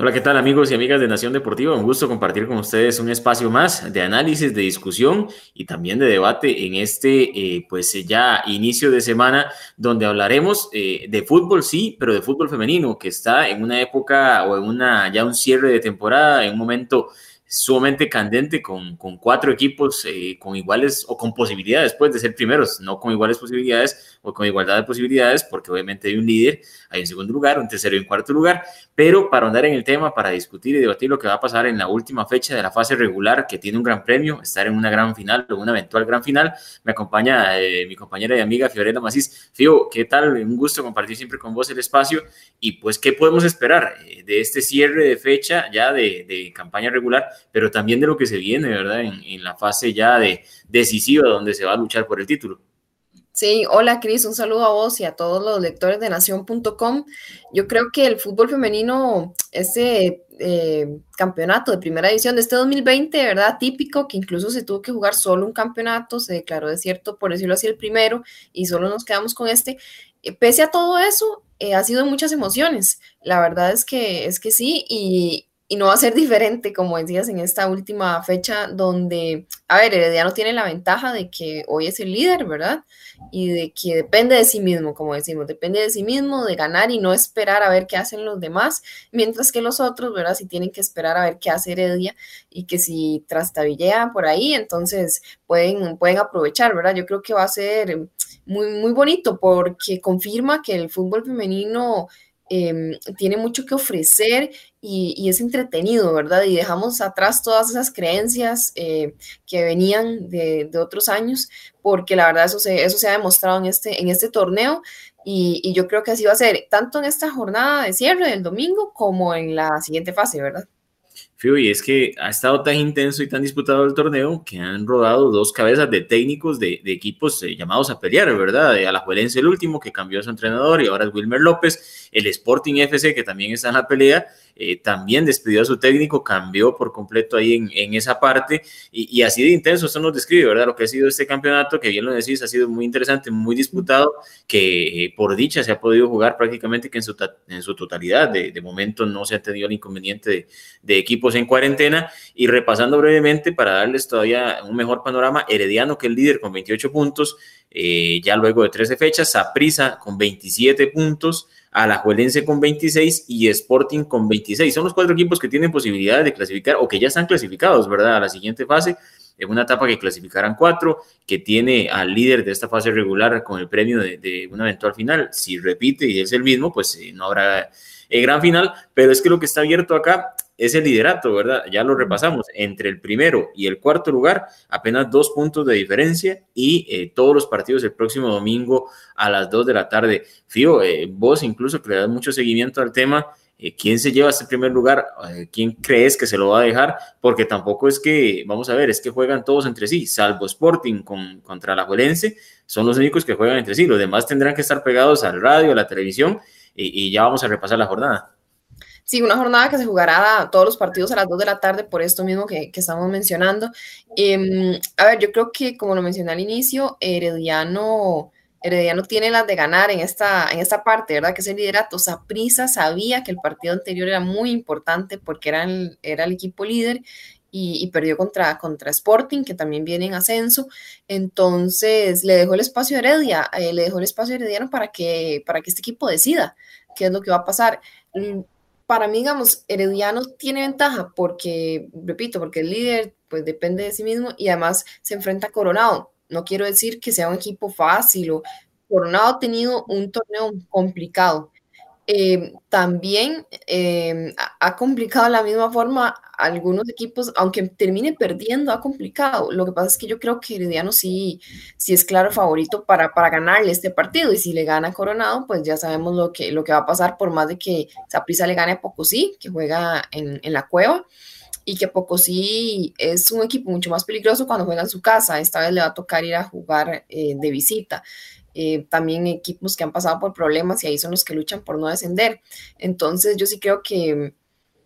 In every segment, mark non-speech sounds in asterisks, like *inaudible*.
Hola, ¿qué tal amigos y amigas de Nación Deportiva? Un gusto compartir con ustedes un espacio más de análisis, de discusión y también de debate en este, eh, pues ya inicio de semana, donde hablaremos eh, de fútbol, sí, pero de fútbol femenino, que está en una época o en una ya un cierre de temporada, en un momento sumamente candente con, con cuatro equipos eh, con iguales o con posibilidades pues, de ser primeros, no con iguales posibilidades o con igualdad de posibilidades, porque obviamente hay un líder, hay un segundo lugar, un tercero y un cuarto lugar, pero para andar en el tema, para discutir y debatir lo que va a pasar en la última fecha de la fase regular, que tiene un gran premio, estar en una gran final o una eventual gran final, me acompaña eh, mi compañera y amiga Fiorella Macís. Fío, ¿qué tal? Un gusto compartir siempre con vos el espacio y pues, ¿qué podemos esperar eh, de este cierre de fecha ya de, de campaña regular? pero también de lo que se viene, ¿verdad? En, en, la fase ya de decisiva donde se va a luchar por el título. Sí, hola Cris, un saludo a vos y a todos los lectores de nación.com. Yo creo que el fútbol femenino, ese eh, campeonato de primera edición de este 2020, ¿verdad? Típico, que incluso se tuvo que jugar solo un campeonato, se declaró desierto, por decirlo así, el primero, y solo nos quedamos con este. Eh, pese a todo eso, eh, ha sido muchas emociones. La verdad es que, es que sí, y, y no va a ser diferente, como decías, en esta última fecha donde, a ver, Herediano tiene la ventaja de que hoy es el líder, ¿verdad? Y de que depende de sí mismo, como decimos, depende de sí mismo, de ganar y no esperar a ver qué hacen los demás, mientras que los otros, ¿verdad? Si tienen que esperar a ver qué hace Heredia y que si trastabillea por ahí, entonces pueden, pueden aprovechar, ¿verdad? Yo creo que va a ser muy, muy bonito porque confirma que el fútbol femenino eh, tiene mucho que ofrecer y, es entretenido, ¿verdad? Y dejamos atrás todas esas creencias eh, que venían de, otros años, porque la verdad eso se, eso se ha demostrado en este, en este torneo y, y yo creo que así va a ser, tanto en esta jornada de cierre del domingo como en la siguiente fase, ¿verdad? Fío, y es que ha estado tan intenso y tan disputado el torneo que han rodado dos cabezas de técnicos de, equipos eh, llamados a pelear, ¿verdad? De Alajuelense el último, que cambió a su entrenador, y ahora es Wilmer López, el Sporting FC, que también está en la pelea, eh, también despidió a su técnico, cambió por completo ahí en, en esa parte, y, y, así de intenso esto nos describe, ¿verdad? Lo que ha sido este campeonato, que bien lo decís, ha sido muy interesante, muy disputado, que eh, por dicha se ha podido jugar prácticamente que en su, en su totalidad, de, de momento no se ha tenido el inconveniente de equipos en cuarentena, y repasando brevemente para darles todavía un mejor panorama, Herediano que el líder con 28 puntos, eh, ya luego de 13 fechas, Saprisa con 27 puntos, Alajuelense con 26 y Sporting con 26. Son los cuatro equipos que tienen posibilidades de clasificar o que ya están clasificados, ¿verdad? A la siguiente fase, en una etapa que clasificarán cuatro, que tiene al líder de esta fase regular con el premio de, de una eventual final. Si repite y es el mismo, pues eh, no habrá eh, gran final, pero es que lo que está abierto acá es el liderato, ¿verdad? Ya lo repasamos, entre el primero y el cuarto lugar, apenas dos puntos de diferencia y eh, todos los partidos el próximo domingo a las dos de la tarde. Fío, eh, vos incluso que le das mucho seguimiento al tema, eh, ¿quién se lleva este primer lugar? ¿Quién crees que se lo va a dejar? Porque tampoco es que, vamos a ver, es que juegan todos entre sí, salvo Sporting con, contra la Juelense, son los únicos que juegan entre sí, los demás tendrán que estar pegados al radio, a la televisión y, y ya vamos a repasar la jornada. Sí, una jornada que se jugará todos los partidos a las 2 de la tarde por esto mismo que, que estamos mencionando. Eh, a ver, yo creo que como lo mencioné al inicio, Herediano, Herediano tiene las de ganar en esta, en esta parte, ¿verdad? Que es el liderato. Saprisa sabía que el partido anterior era muy importante porque era el, era el equipo líder y, y, perdió contra, contra Sporting, que también viene en ascenso. Entonces le dejó el espacio a Heredia, eh, le dejó el espacio a Herediano para que, para que este equipo decida qué es lo que va a pasar para mí, digamos, Herediano tiene ventaja porque, repito, porque el líder pues depende de sí mismo y además se enfrenta a Coronado. No quiero decir que sea un equipo fácil o Coronado ha tenido un torneo complicado. Eh, también eh, ha complicado de la misma forma algunos equipos, aunque termine perdiendo, ha complicado. Lo que pasa es que yo creo que Herediano sí, sí es claro favorito para, para ganarle este partido. Y si le gana Coronado, pues ya sabemos lo que, lo que va a pasar, por más de que Saprisa le gane a Pocosí, que juega en, en la cueva y que Pocosí es un equipo mucho más peligroso cuando juega en su casa. Esta vez le va a tocar ir a jugar eh, de visita eh, también equipos que han pasado por problemas y ahí son los que luchan por no descender. Entonces yo sí creo que,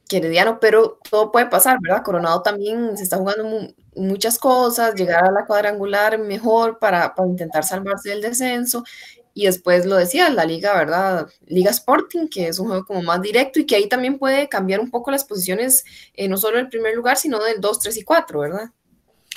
que Herediano, pero todo puede pasar, ¿verdad? Coronado también se está jugando mu muchas cosas, llegar a la cuadrangular mejor para, para intentar salvarse del descenso y después lo decía, la liga, ¿verdad? Liga Sporting, que es un juego como más directo y que ahí también puede cambiar un poco las posiciones, eh, no solo del primer lugar, sino del 2, 3 y 4, ¿verdad?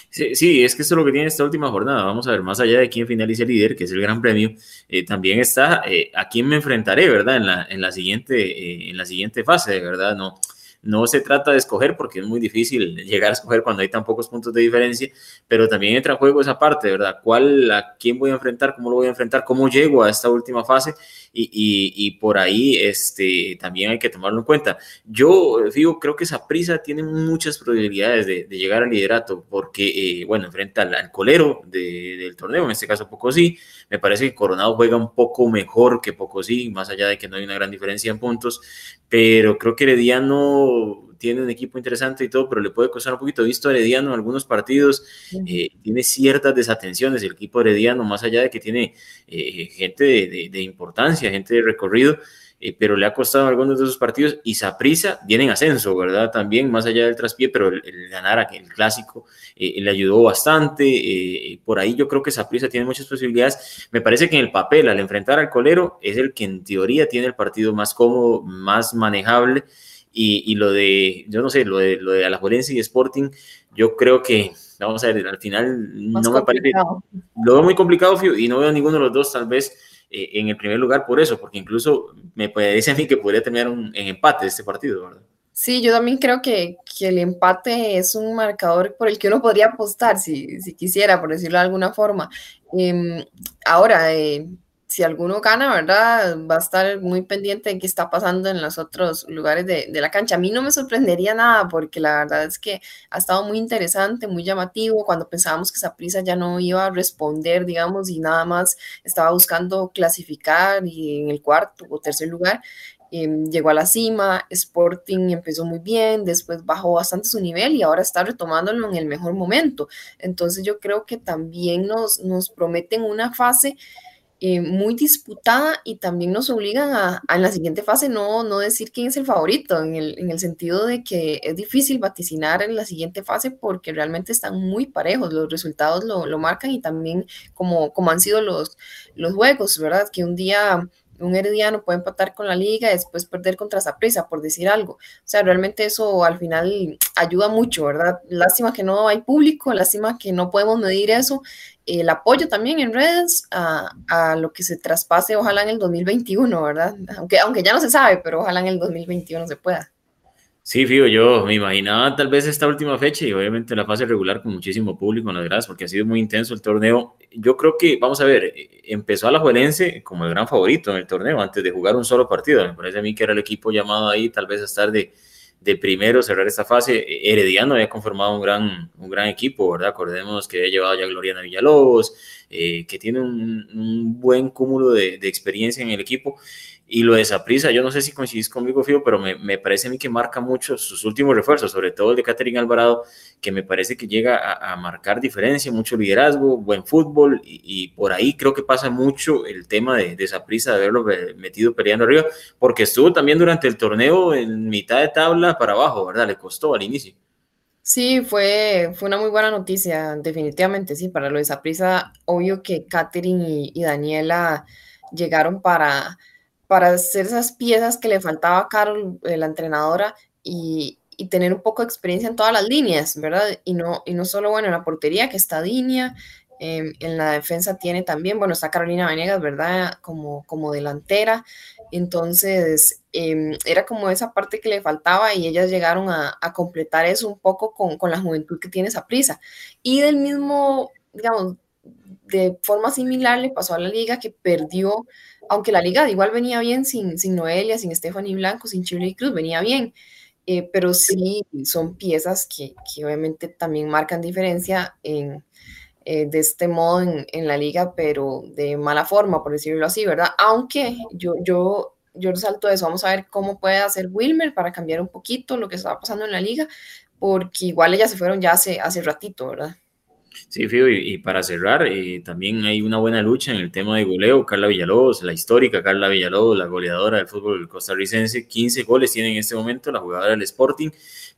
Sí, es que esto es lo que tiene esta última jornada. Vamos a ver, más allá de quién finalice el líder, que es el gran premio, eh, también está eh, a quién me enfrentaré, ¿verdad? En la, en la, siguiente, en la siguiente fase, ¿verdad? No, no se trata de escoger porque es muy difícil *laughs* llegar a escoger cuando hay tan pocos puntos de diferencia, pero también entra en juego esa parte, ¿verdad? ¿Cuál, a quién voy a enfrentar? ¿Cómo lo voy a enfrentar? ¿Cómo llego a esta última fase? Y, por ahí este, también hay que tomarlo en cuenta. Yo, digo, creo que esa prisa tiene muchas probabilidades de, llegar al liderato porque, eh, bueno, enfrenta al, colero del torneo, en este caso sí Me parece que Coronado juega un poco mejor que sí más allá de que no hay una gran diferencia en puntos, pero creo que Herediano tiene un equipo interesante y todo, pero le puede costar un poquito. He visto Herediano en algunos partidos, eh, tiene ciertas desatenciones el equipo Herediano, más allá de que tiene eh, gente de, importancia, gente de recorrido, eh, pero le ha costado algunos de esos partidos y Saprisa viene en ascenso, ¿verdad? También, más allá del traspié, pero el, ganar el clásico le ayudó bastante. por ahí yo creo que Saprisa tiene muchas posibilidades. Me parece que en el papel, al enfrentar al colero, es el que en teoría tiene el partido más cómodo, más manejable. Y, lo de, yo no sé, lo de, lo de Alajuelense y Sporting, yo creo que, vamos a ver, al final no me parece, lo veo muy complicado y no veo ninguno de los dos tal vez eh, en el primer lugar por eso, porque incluso me parece a mí que podría terminar en empate este partido, ¿verdad? Sí, yo también creo que, que, el empate es un marcador por el que uno podría apostar, si, si quisiera, por decirlo de alguna forma. Em, ahora, eh, si alguno gana, ¿verdad? Va a estar muy pendiente de qué está pasando en los otros lugares de, la cancha. A mí no me sorprendería nada porque la verdad es que ha estado muy interesante, muy llamativo. Cuando pensábamos que esa prisa ya no iba a responder, digamos, y nada más estaba buscando clasificar y en el cuarto o tercer lugar, em, llegó a la cima, Sporting empezó muy bien, después bajó bastante su nivel y ahora está retomándolo en el mejor momento. Entonces yo creo que también nos, nos prometen una fase eh, muy disputada y también nos obligan a, en la siguiente fase no, no decir quién es el favorito, en el, en el, sentido de que es difícil vaticinar en la siguiente fase porque realmente están muy parejos, los resultados lo, lo marcan y también como, como han sido los, los juegos, ¿verdad? Que un día un herediano puede empatar con la liga y después perder contra prisa por decir algo. O sea, realmente eso al final ayuda mucho, ¿verdad? Lástima que no hay público, lástima que no podemos medir eso. El apoyo también en redes a, a lo que se traspase, ojalá en el 2021, ¿verdad? Aunque, aunque ya no se sabe, pero ojalá en el 2021 se pueda. Sí, Fío, yo me imaginaba tal vez esta última fecha y obviamente la fase regular con muchísimo público en las gradas porque ha sido muy intenso el torneo. Yo creo que, vamos a ver, empezó a la Juelense como el gran favorito en el torneo antes de jugar un solo partido. Me parece a mí que era el equipo llamado ahí tal vez a estar de, de primero, cerrar esta fase. Herediano había conformado un gran, un gran equipo, ¿verdad? Acordemos que había llevado ya Gloriana Villalobos, eh, que tiene un, buen cúmulo de, experiencia en el equipo y lo de Saprisa, yo no sé si coincidís conmigo, Fío, pero me, me, parece a mí que marca mucho sus últimos refuerzos, sobre todo el de Catherine Alvarado, que me parece que llega a, marcar diferencia, mucho liderazgo, buen fútbol, y, por ahí creo que pasa mucho el tema de, de de haberlo metido peleando arriba, porque estuvo también durante el torneo en mitad de tabla para abajo, ¿verdad? Le costó al inicio. Sí, fue, fue una muy buena noticia, definitivamente, sí, para lo de Saprisa, obvio que Catherine y Daniela llegaron para para hacer esas piezas que le faltaba a Carol, eh, la entrenadora, y, tener un poco de experiencia en todas las líneas, ¿verdad? Y no, y no solo, bueno, en la portería, que está Dinia, em, en la defensa tiene también, bueno, está Carolina Venegas, ¿verdad? Como, como delantera. Entonces, em, era como esa parte que le faltaba y ellas llegaron a, completar eso un poco con, con, la juventud que tiene esa prisa. Y del mismo, digamos, de forma similar le pasó a la liga que perdió aunque la liga igual venía bien sin, sin Noelia, sin Stephanie Blanco, sin Shirley Cruz, venía bien, eh, pero sí son piezas que, que, obviamente también marcan diferencia en, eh, de este modo en, en, la liga, pero de mala forma, por decirlo así, ¿verdad? Aunque yo, yo, yo resalto eso, vamos a ver cómo puede hacer Wilmer para cambiar un poquito lo que estaba pasando en la liga, porque igual ellas se fueron ya hace, hace ratito, ¿verdad? Sí, Fío, y, para cerrar, eh, también hay una buena lucha en el tema de goleo. Carla Villalobos, la histórica Carla Villalobos, la goleadora del fútbol costarricense, 15 goles tiene en este momento, la jugadora del Sporting.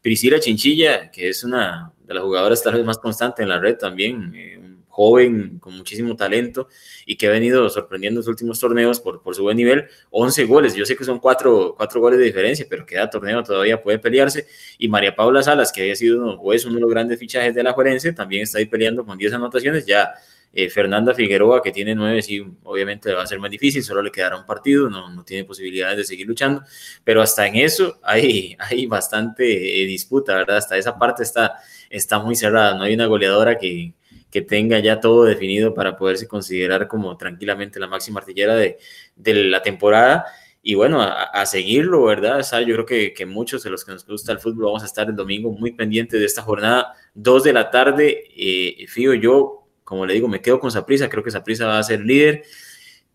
Priscila Chinchilla, que es una de las jugadoras tal vez más constante en la red también, eh, joven, con muchísimo talento y que ha venido sorprendiendo en los últimos torneos por, por su buen nivel. 11 goles, yo sé que son cuatro, cuatro goles de diferencia, pero queda torneo todavía puede pelearse. Y María Paula Salas, que había sido o es uno de los grandes fichajes de la Juerense, también está ahí peleando con 10 anotaciones. Ya eh, Fernanda Figueroa, que tiene 9, sí, obviamente va a ser más difícil, solo le quedará un partido, no, no tiene posibilidades de seguir luchando, pero hasta en eso hay, *laughs* hay bastante eh, disputa, ¿verdad? Hasta esa parte está, está muy cerrada, no hay una goleadora que, que tenga ya todo definido para poderse considerar como tranquilamente la máxima artillera de, de la temporada y bueno, a, seguirlo, ¿verdad? O yo creo que, que, muchos de los que nos gusta el fútbol vamos a estar el domingo muy pendientes de esta jornada, 2 de la tarde. Eh, Fío, yo como le digo, me quedo con Saprisa, creo que Saprisa va a ser líder.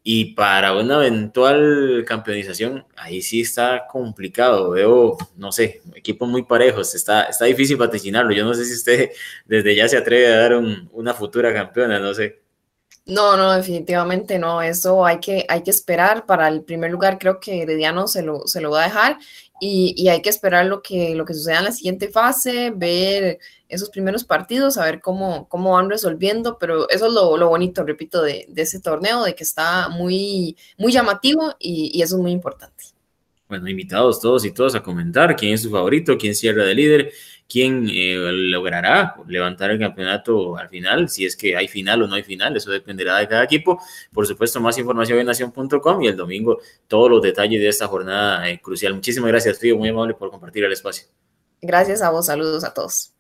Y para una eventual campeonización, ahí sí está complicado. Veo, no sé, equipos muy parejos. Está, está difícil vaticinarlo. Yo no sé si usted *laughs* desde ya se atreve a dar una futura campeona, no sé. No, no, definitivamente no. Eso hay que, hay que esperar. Para el primer lugar, creo que Herediano se lo, se lo va a dejar. Y, hay que esperar lo que, lo que suceda en la siguiente fase, ver esos primeros partidos, a ver cómo, cómo van resolviendo, pero eso es lo, lo bonito, repito, de, de, ese torneo, de que está muy, muy llamativo y, y, eso es muy importante. Bueno, invitados todos y todas a comentar quién es su favorito, quién cierra de líder, quién eh, logrará levantar el campeonato al final, si es que hay final o no hay final, eso dependerá de cada equipo. Por supuesto, más información en nación.com y el domingo todos los detalles de esta jornada eh, crucial. Muchísimas gracias, Fío, muy amable por compartir el espacio. Gracias a vos, saludos a todos.